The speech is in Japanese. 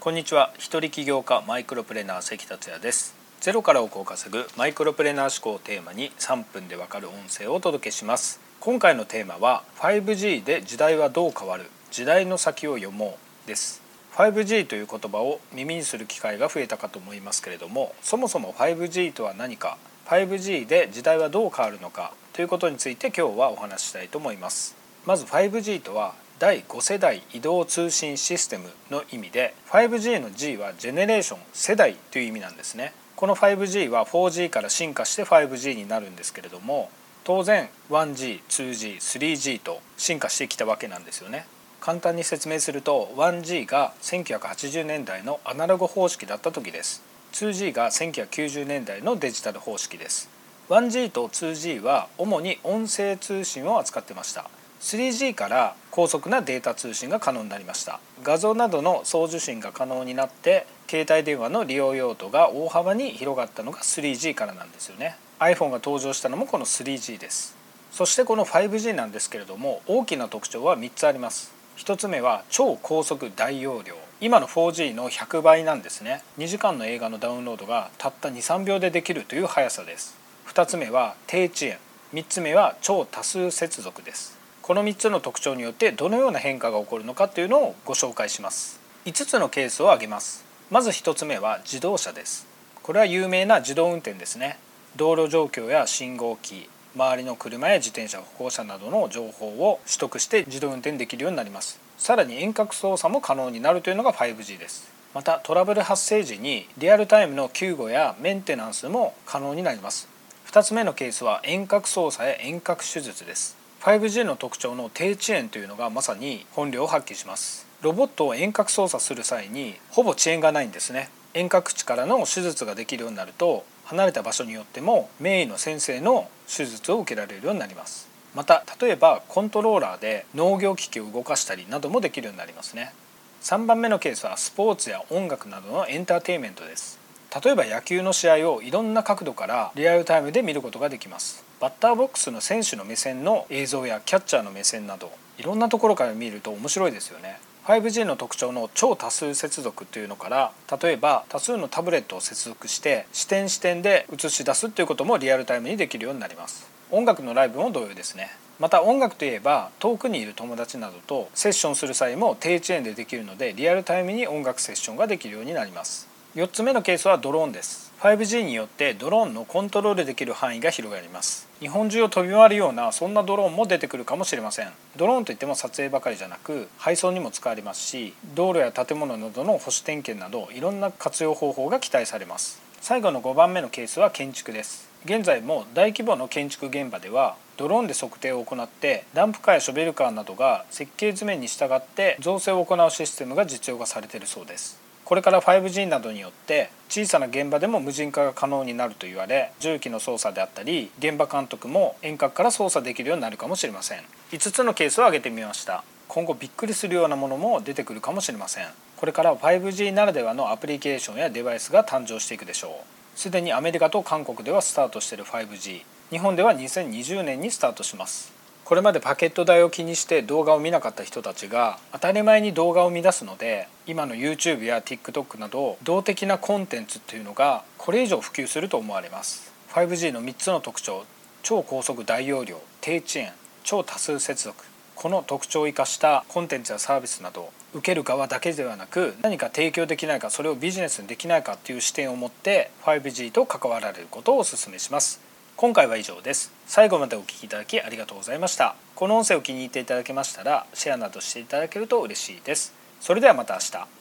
こんにちは。一人起業家マイクロプレーナー関達也です。ゼロから億を稼ぐマイクロプレーナー思考をテーマに3分でわかる音声をお届けします。今回のテーマは 5G で時代はどう変わる時代の先を読もうです。5G という言葉を耳にする機会が増えたかと思いますけれどもそもそも 5G とは何か 5G で時代はどう変わるのかということについて今日はお話ししたいと思います。まず 5G とは第5世代移動通信システムの意味で 5G の G はジェネレーション世代という意味なんですね。この 5G は 4G から進化して 5G になるんですけれども当然 1G、2G、3G と進化してきたわけなんですよね。簡単に説明すると 1G が1980年代のアナログ方式だった時です。2G が1990年代のデジタル方式です。1G と 2G は主に音声通信を扱ってました。3G から高速なデータ通信が可能になりました。画像などの送受信が可能になって携帯電話の利用用途が大幅に広がったのが 3G からなんですよね。iPhone が登場したのもこの 3G です。そしてこの 5G なんですけれども大きな特徴は3つあります。1つ目は超高速大容量。今の 4G の100倍なんですね。2時間の映画のダウンロードがたった23秒でできるという速さです。2つ目は低遅延。3つ目は超多数接続です。この3つの特徴によってどのような変化が起こるのかというのをご紹介します。5つのケースを挙げます。まず1つ目は自動車です。これは有名な自動運転ですね。道路状況や信号機周りの車や自転車歩行者などの情報を取得して自動運転できるようになります。さらに遠隔操作も可能になるというのが 5G です。またトラブル発生時にリアルタイムの救護やメンテナンスも可能になります。2つ目のケースは遠隔操作や遠隔手術です。5G の特徴の低遅延というのがまさに本領を発揮します。ロボットを遠隔操作する際にほぼ遅延がないんですね。遠隔地からの手術ができるようになると離れた場所によっても名医の先生の手術を受けられるようになります。また例えばコントローラーで農業機器を動かしたりなどもできるようになりますね。3番目のケースはスポーツや音楽などのエンターテインメントです。例えば野球の試合をいろんな角度からリアルタイムで見ることができます。バッターボックスの選手の目線の映像やキャッチャーの目線などいろんなところから見ると面白いですよね。5G の特徴の超多数接続というのから例えば多数のタブレットを接続して視点視点で映し出すということもリアルタイムにできるようになります。音楽のライブも同様ですね。また音楽といえば遠くにいる友達などとセッションする際も低遅延でできるのでリアルタイムに音楽セッションができるようになります。4つ目のケースはドローンです。5G によってドローンのコントロールできる範囲が広がります。日本中を飛び回るようなそんなドローンも出てくるかもしれません。ドローンといっても撮影ばかりじゃなく配送にも使われますし道路や建物などの保守点検などいろんな活用方法が期待されます。最後の5番目のケースは建築です。現在も大規模の建築現場ではドローンで測定を行ってダンプカーやショベルカーなどが設計図面に従って造成を行うシステムが実用化されているそうです。これから 5G などによって小さな現場でも無人化が可能になると言われ重機の操作であったり現場監督も遠隔から操作できるようになるかもしれません。5つのケースを挙げてみました。今後びっくりするようなものも出てくるかもしれません。これから 5G ならではのアプリケーションやデバイスが誕生していくでしょう。すでにアメリカと韓国ではスタートしている 5G 日本では2020年にスタートします。これまでパケット代を気にして動画を見なかった人たちが当たり前に動画を見出すので今の YouTube や TikTok など動的なコンテンツっていうのがこれ以上普及すると思われます。5G の3つの特徴超高速大容量低遅延超多数接続。この特徴を生かしたコンテンツやサービスなど受ける側だけではなく何か提供できないかそれをビジネスにできないかっていう視点を持って 5G と関わられることをお勧めします。今回は以上です。最後までお聴きいただきありがとうございました。この音声を気に入っていただけましたらシェアなどしていただけると嬉しいです。それではまた明日。